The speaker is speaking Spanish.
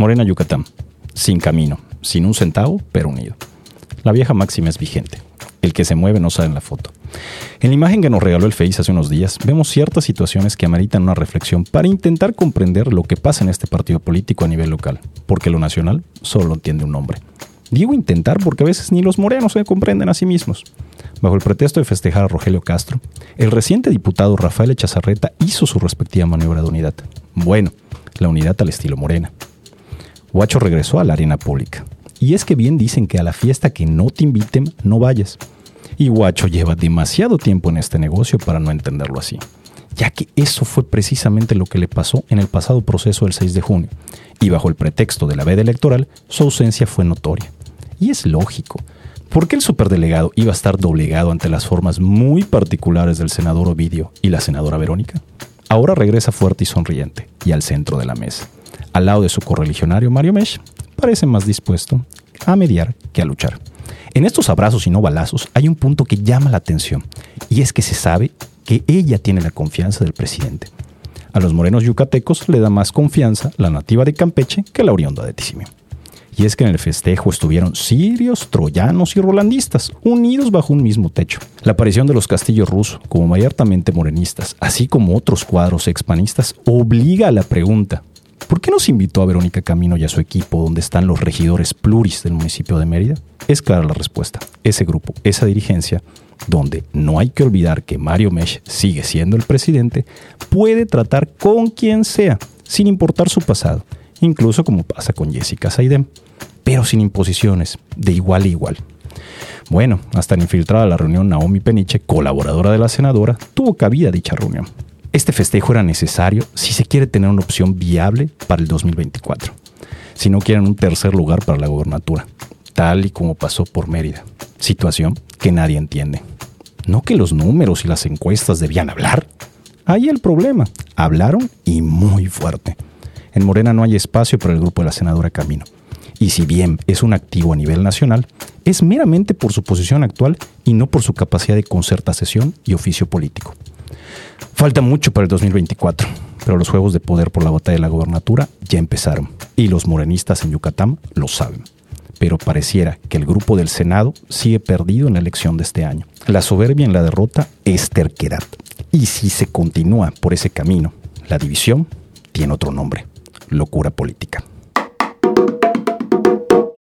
Morena Yucatán, sin camino, sin un centavo, pero unido. La vieja máxima es vigente. El que se mueve no sale en la foto. En la imagen que nos regaló el Face hace unos días, vemos ciertas situaciones que ameritan una reflexión para intentar comprender lo que pasa en este partido político a nivel local, porque lo nacional solo entiende un nombre. Digo intentar porque a veces ni los morenos se comprenden a sí mismos. Bajo el pretexto de festejar a Rogelio Castro, el reciente diputado Rafael Echazarreta hizo su respectiva maniobra de unidad. Bueno, la unidad al estilo morena. Guacho regresó a la arena pública. Y es que bien dicen que a la fiesta que no te inviten, no vayas. Y Guacho lleva demasiado tiempo en este negocio para no entenderlo así, ya que eso fue precisamente lo que le pasó en el pasado proceso del 6 de junio, y bajo el pretexto de la veda electoral, su ausencia fue notoria. Y es lógico, ¿por qué el superdelegado iba a estar doblegado ante las formas muy particulares del senador Ovidio y la senadora Verónica? Ahora regresa fuerte y sonriente, y al centro de la mesa al lado de su correligionario Mario Mesh, parece más dispuesto a mediar que a luchar. En estos abrazos y no balazos hay un punto que llama la atención, y es que se sabe que ella tiene la confianza del presidente. A los morenos yucatecos le da más confianza la nativa de Campeche que la oriunda de Tisimio. Y es que en el festejo estuvieron sirios, troyanos y rolandistas, unidos bajo un mismo techo. La aparición de los castillos rusos, como mayormente morenistas, así como otros cuadros expanistas, obliga a la pregunta, ¿Por qué nos invitó a Verónica Camino y a su equipo donde están los regidores pluris del municipio de Mérida? Es clara la respuesta. Ese grupo, esa dirigencia, donde no hay que olvidar que Mario Mesh sigue siendo el presidente, puede tratar con quien sea, sin importar su pasado, incluso como pasa con Jessica Saidem, pero sin imposiciones, de igual a igual. Bueno, hasta en infiltrada la reunión Naomi Peniche, colaboradora de la senadora, tuvo cabida dicha reunión. Este festejo era necesario si se quiere tener una opción viable para el 2024, si no quieren un tercer lugar para la gobernatura, tal y como pasó por Mérida, situación que nadie entiende. No que los números y las encuestas debían hablar. Ahí el problema, hablaron y muy fuerte. En Morena no hay espacio para el grupo de la senadora Camino. Y si bien es un activo a nivel nacional, es meramente por su posición actual y no por su capacidad de concertación y oficio político. Falta mucho para el 2024, pero los juegos de poder por la batalla de la gobernatura ya empezaron y los morenistas en Yucatán lo saben. Pero pareciera que el grupo del Senado sigue perdido en la elección de este año. La soberbia en la derrota es terquedad. Y si se continúa por ese camino, la división tiene otro nombre, locura política.